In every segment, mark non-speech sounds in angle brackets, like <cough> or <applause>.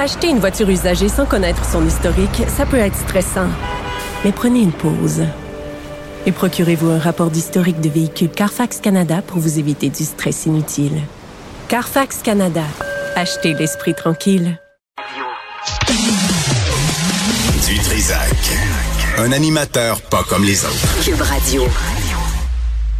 Acheter une voiture usagée sans connaître son historique, ça peut être stressant. Mais prenez une pause. Et procurez-vous un rapport d'historique de véhicule Carfax Canada pour vous éviter du stress inutile. Carfax Canada. Achetez l'esprit tranquille. Du Trisac. Un animateur pas comme les autres. Cube Radio.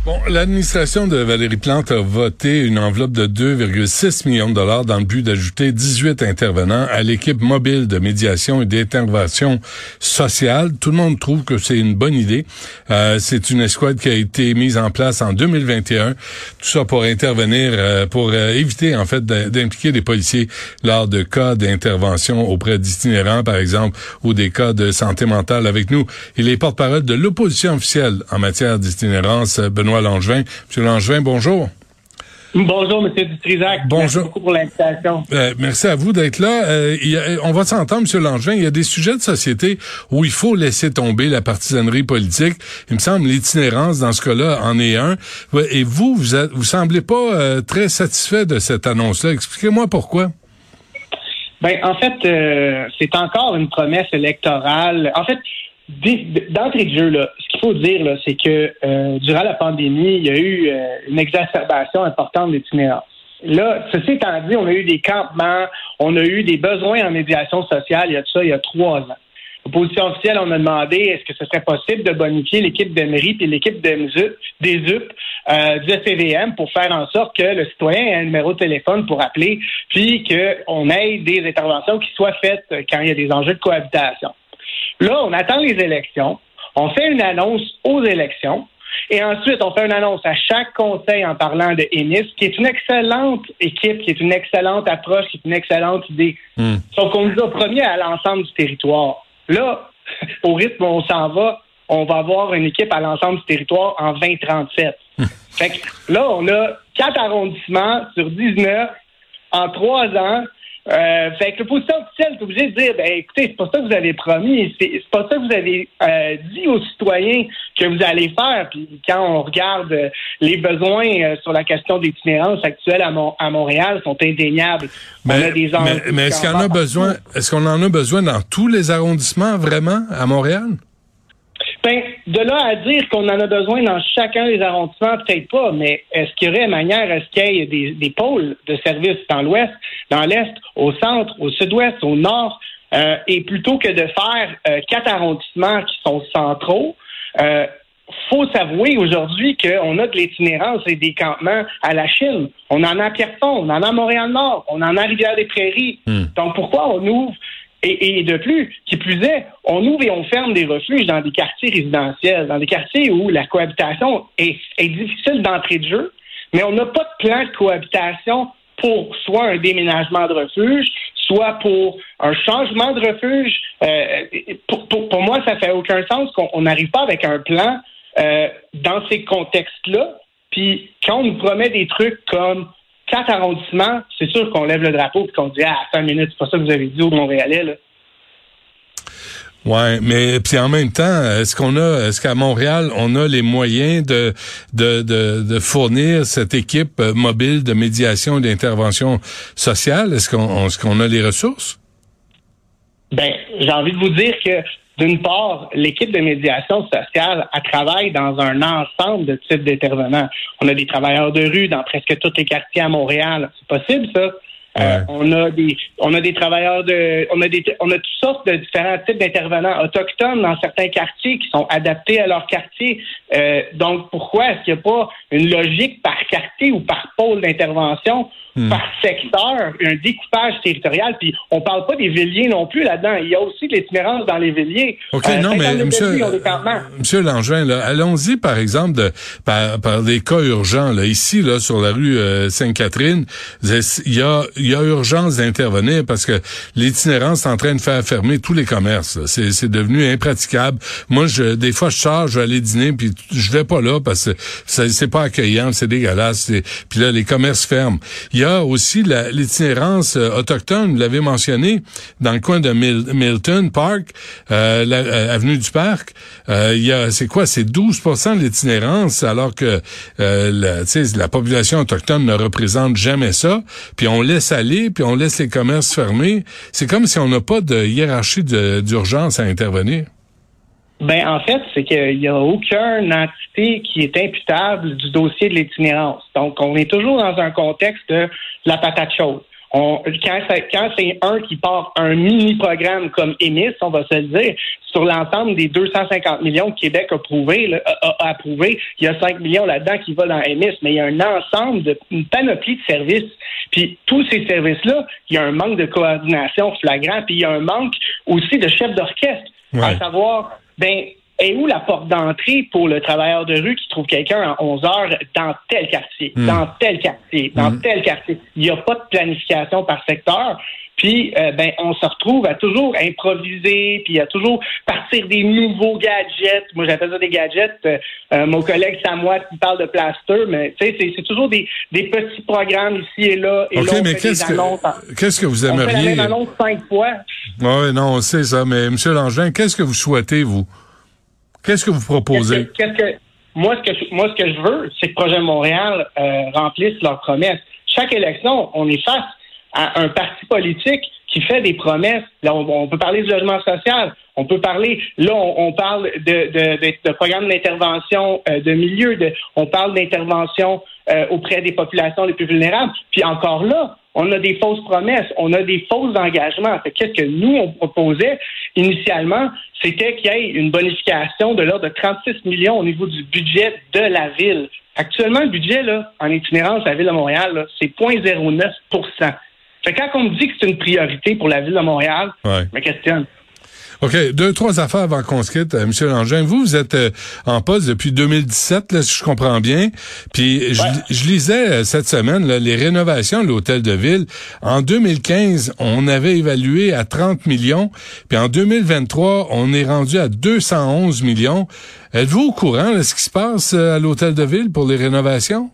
Bon, l'administration de Valérie Plante a voté une enveloppe de 2,6 millions de dollars dans le but d'ajouter 18 intervenants à l'équipe mobile de médiation et d'intervention sociale. Tout le monde trouve que c'est une bonne idée. Euh, c'est une escouade qui a été mise en place en 2021. Tout ça pour intervenir, euh, pour euh, éviter en fait d'impliquer des policiers lors de cas d'intervention auprès d'itinérants, par exemple, ou des cas de santé mentale. Avec nous, il est porte-parole de l'opposition officielle en matière d'itinérance, Langevin. Monsieur Langevin, bonjour. Bonjour, M. Dutrisac. Bonjour. Merci beaucoup pour l'invitation. Euh, merci à vous d'être là. Euh, y a, on va s'entendre, M. Langevin. Il y a des sujets de société où il faut laisser tomber la partisanerie politique. Il me semble l'itinérance, dans ce cas-là, en est un. Et vous, vous, êtes, vous semblez pas euh, très satisfait de cette annonce-là. Expliquez-moi pourquoi. Ben, en fait, euh, c'est encore une promesse électorale. En fait, d'entrée de jeu, là, ce qu'il faut dire, là, c'est que euh, durant la pandémie, il y a eu euh, une exacerbation importante d'itinérance. Là, ceci étant dit, on a eu des campements, on a eu des besoins en médiation sociale, il y a tout ça, il y a trois ans. L'opposition officielle, on a demandé est-ce que ce serait possible de bonifier l'équipe de et l'équipe des UP euh, du SCVM pour faire en sorte que le citoyen ait un numéro de téléphone pour appeler, puis qu'on ait des interventions qui soient faites quand il y a des enjeux de cohabitation. Là, on attend les élections, on fait une annonce aux élections, et ensuite, on fait une annonce à chaque conseil en parlant de ENIS, qui est une excellente équipe, qui est une excellente approche, qui est une excellente idée. Hmm. Sauf qu'on nous a promis à l'ensemble du territoire. Là, <laughs> au rythme où on s'en va, on va avoir une équipe à l'ensemble du territoire en 2037. Hmm. fait que là, on a quatre arrondissements sur 19 en trois ans. Euh, fait que l'opposition officielle est obligée de dire, ben écoutez, c'est pas ça que vous avez promis, c'est pas ça que vous avez euh, dit aux citoyens que vous allez faire. Puis quand on regarde euh, les besoins euh, sur la question d'itinérance actuelle à, à, Montréal, sont indéniables. Mais, mais, mais est-ce qu'on a besoin, est-ce qu'on en a besoin dans tous les arrondissements vraiment à Montréal? Ben, de là à dire qu'on en a besoin dans chacun des arrondissements, peut-être pas, mais est-ce qu'il y aurait manière, est-ce qu'il y ait des, des, pôles de services dans l'ouest, dans l'est, au centre, au sud-ouest, au nord, euh, et plutôt que de faire euh, quatre arrondissements qui sont centraux, euh, faut s'avouer aujourd'hui qu'on a de l'itinérance et des campements à la Chine. On en a à Pierrefonds, on en a à Montréal-Nord, on en a à Rivière-des-Prairies. Hmm. Donc pourquoi on ouvre et, de plus, qui plus est, on ouvre et on ferme des refuges dans des quartiers résidentiels, dans des quartiers où la cohabitation est, difficile d'entrée de jeu, mais on n'a pas de plan de cohabitation pour soit un déménagement de refuge, soit pour un changement de refuge. Euh, pour, moi, ça fait aucun sens qu'on n'arrive pas avec un plan euh, dans ces contextes-là. Puis quand on nous promet des trucs comme quatre arrondissements, c'est sûr qu'on lève le drapeau et qu'on dit Ah, cinq minutes, c'est pas ça que vous avez dit au Montréalais. Là. Ouais, mais puis en même temps, est-ce qu'on a, est-ce qu'à Montréal, on a les moyens de de, de, fournir cette équipe euh, mobile de médiation et d'intervention sociale? Est-ce qu'on est-ce qu'on a les ressources? Ben, j'ai envie de vous dire que d'une part, l'équipe de médiation sociale, travaille dans un ensemble de types d'intervenants. On a des travailleurs de rue dans presque tous les quartiers à Montréal. C'est possible, ça? Euh, on a des on a des travailleurs de on a des on a toutes sortes de différents types d'intervenants autochtones dans certains quartiers qui sont adaptés à leur quartier. Euh, donc pourquoi est-ce qu'il n'y a pas une logique par quartier ou par pôle d'intervention hmm. par secteur, un découpage territorial? Puis on parle pas des villiers non plus là-dedans. Il y a aussi de l'itinérance dans les villiers. OK, euh, non, mais monsieur, monsieur Langevin, allons-y par exemple de, par, par des cas urgents. Là. Ici, là, sur la rue Sainte-Catherine, il y a, il y a urgence d'intervenir parce que l'itinérance est en train de faire fermer tous les commerces. C'est devenu impraticable. Moi, je, des fois, je sors, je vais aller dîner, puis je vais pas là parce que c'est pas accueillant, c'est dégueulasse. Puis là, les commerces ferment. Il y a aussi l'itinérance euh, autochtone, vous l'avez mentionné, dans le coin de Milton Park, euh, euh, avenue du Parc. Euh, il y a, c'est quoi, c'est 12% de l'itinérance, alors que la, la population autochtone ne représente jamais ça. Puis on laisse aller, puis on laisse les commerces fermés. C'est comme si on n'a pas de hiérarchie d'urgence à intervenir. Ben en fait, c'est qu'il n'y a aucune entité qui est imputable du dossier de l'itinérance. Donc, on est toujours dans un contexte de la patate chaude. On, quand, c'est un qui part un mini-programme comme EMIS, on va se le dire, sur l'ensemble des 250 millions que Québec a approuvé, a, approuvé, il y a 5 millions là-dedans qui vont dans EMIS, mais il y a un ensemble, de, une panoplie de services. Puis tous ces services-là, il y a un manque de coordination flagrant, puis il y a un manque aussi de chef d'orchestre, à savoir ben, est où la porte d'entrée pour le travailleur de rue qui trouve quelqu'un à 11 heures dans tel quartier, hmm. dans tel quartier, dans hmm. tel quartier? Il n'y a pas de planification par secteur. Puis, euh, ben, on se retrouve à toujours improviser, puis à toujours partir des nouveaux gadgets. Moi, j'appelle ça des gadgets. Euh, euh, mon collègue Samois qui parle de plaster, mais tu sais, c'est toujours des, des, petits programmes ici et là. Et là, mais qu'est-ce que, qu'est-ce que vous aimeriez? On fait la même annonce cinq fois. Oui, non, on sait ça. Mais, M. Langevin, qu'est-ce que vous souhaitez, vous? Qu'est-ce que vous proposez? Moi, ce que je, veux, c'est que Projet Montréal remplisse leurs promesses. Chaque élection, on est face à un parti politique qui fait des promesses. On, peut parler du logement social. On peut parler, là, on, parle de, programmes d'intervention euh, de milieu, on parle d'intervention euh, auprès des populations les plus vulnérables. Puis encore là, on a des fausses promesses, on a des faux engagements. Qu'est-ce que nous, on proposait initialement, c'était qu'il y ait une bonification de l'ordre de 36 millions au niveau du budget de la ville. Actuellement, le budget là, en itinérance à la ville de Montréal, c'est 0,09 fait quand on me dit que c'est une priorité pour la ville de Montréal, je me questionne. OK, deux, trois affaires avant qu'on se quitte. Euh, Monsieur Langin, vous, vous êtes euh, en poste depuis 2017, là, si je comprends bien. Puis je, lisais euh, cette semaine les rénovations de l'hôtel de ville. En 2015, on avait évalué à 30 millions. Puis en 2023, on est rendu à 211 millions. Êtes-vous au courant de ce qui se passe à l'hôtel de ville pour les rénovations?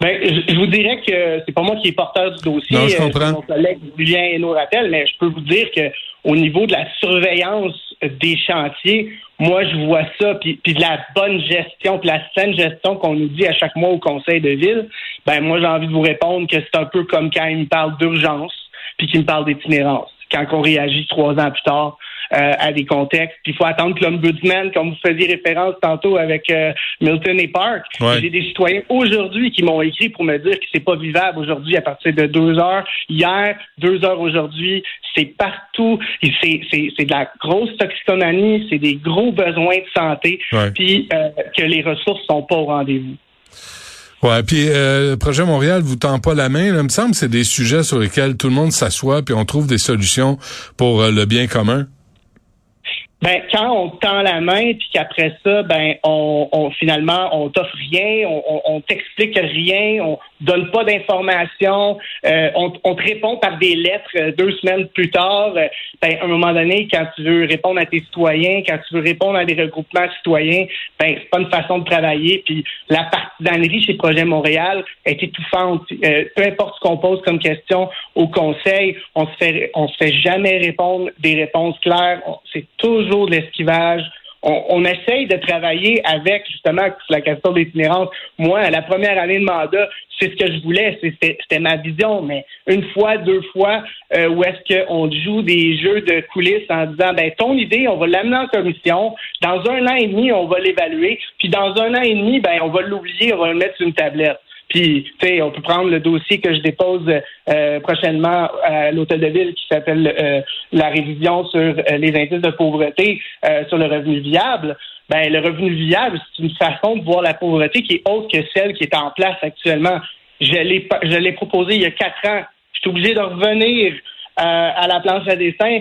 Ben, je, vous dirais que c'est pas moi qui est porteur du dossier. Non, je euh, comprends. mon collègue Julien nous rappelle, mais je peux vous dire que au niveau de la surveillance des chantiers, moi je vois ça, puis, puis de la bonne gestion, puis la saine gestion qu'on nous dit à chaque mois au conseil de ville. Ben moi j'ai envie de vous répondre que c'est un peu comme quand il me parle d'urgence, puis qu'il me parle d'itinérance. Quand on réagit trois ans plus tard, euh, à des contextes. Puis il faut attendre que l'ombudsman, comme vous faisiez référence tantôt avec euh, Milton et Park, j'ai des citoyens aujourd'hui qui m'ont écrit pour me dire que c'est pas vivable aujourd'hui à partir de deux heures. Hier, deux heures aujourd'hui, c'est partout. C'est, c'est, c'est de la grosse toxicomanie, c'est des gros besoins de santé, puis euh, que les ressources sont pas au rendez-vous. Ouais, puis le projet Montréal vous tend pas la main. Là. Il me semble que c'est des sujets sur lesquels tout le monde s'assoit puis on trouve des solutions pour le bien commun. Ben, quand on tend la main, puis qu'après ça, ben, on, on finalement, on t'offre rien, on, on, t'explique rien, on donne pas d'informations, euh, on, on, te répond par des lettres euh, deux semaines plus tard. Euh, ben, à un moment donné, quand tu veux répondre à tes citoyens, quand tu veux répondre à des regroupements citoyens, ben, c'est pas une façon de travailler. Puis la partisanerie chez Projet Montréal est étouffante. peu importe ce qu'on pose comme question au Conseil, on se fait, on se fait jamais répondre des réponses claires. C'est toujours de l'esquivage. On, essaye de travailler avec justement la question de l'itinérance. Moi, la première année de mandat, c'est ce que je voulais, c'était ma vision. Mais une fois, deux fois, euh, où est-ce qu'on joue des jeux de coulisses en disant, ben ton idée, on va l'amener en commission. Dans un an et demi, on va l'évaluer. Puis dans un an et demi, ben on va l'oublier, on va le mettre sur une tablette. Puis, tu sais, on peut prendre le dossier que je dépose euh, prochainement à l'hôtel de ville qui s'appelle euh, la révision sur euh, les indices de pauvreté sur le revenu viable. Ben, le revenu viable, c'est une façon de voir la pauvreté qui est autre que celle qui est en place actuellement. Je l'ai, je l'ai proposé il y a quatre ans. Je suis obligé de revenir euh, à la planche à dessin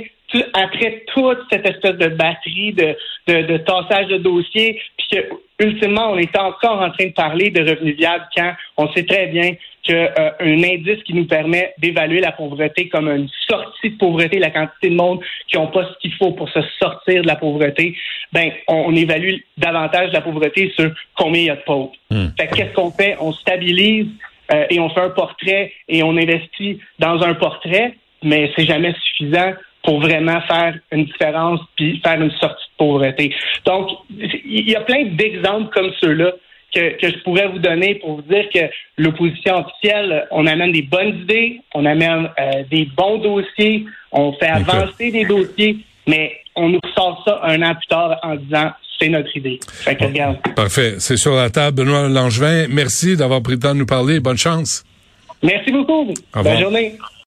après toute cette espèce de batterie de, de, de tassage de dossiers, puis que, ultimement, on est encore en train de parler de revenus viables quand on sait très bien qu'un euh, indice qui nous permet d'évaluer la pauvreté comme une sortie de pauvreté, la quantité de monde qui n'ont pas ce qu'il faut pour se sortir de la pauvreté, ben on, évalue davantage la pauvreté sur combien il y a de pauvres. Hmm. Fait qu'est-ce qu'on fait? On stabilise euh, et on fait un portrait et on investit dans un portrait, mais c'est jamais suffisant pour vraiment faire une différence puis faire une sortie de pauvreté. Donc, il y a plein d'exemples comme ceux-là que, que, je pourrais vous donner pour vous dire que l'opposition officielle, on amène des bonnes idées, on amène euh, des bons dossiers, on fait avancer des dossiers, mais on nous sort ça un an plus tard en disant c'est notre idée. Fait que, regarde. Parfait. C'est sur la table. Benoît Langevin, merci d'avoir pris le temps de nous parler. Bonne chance. Merci beaucoup. Bonne journée.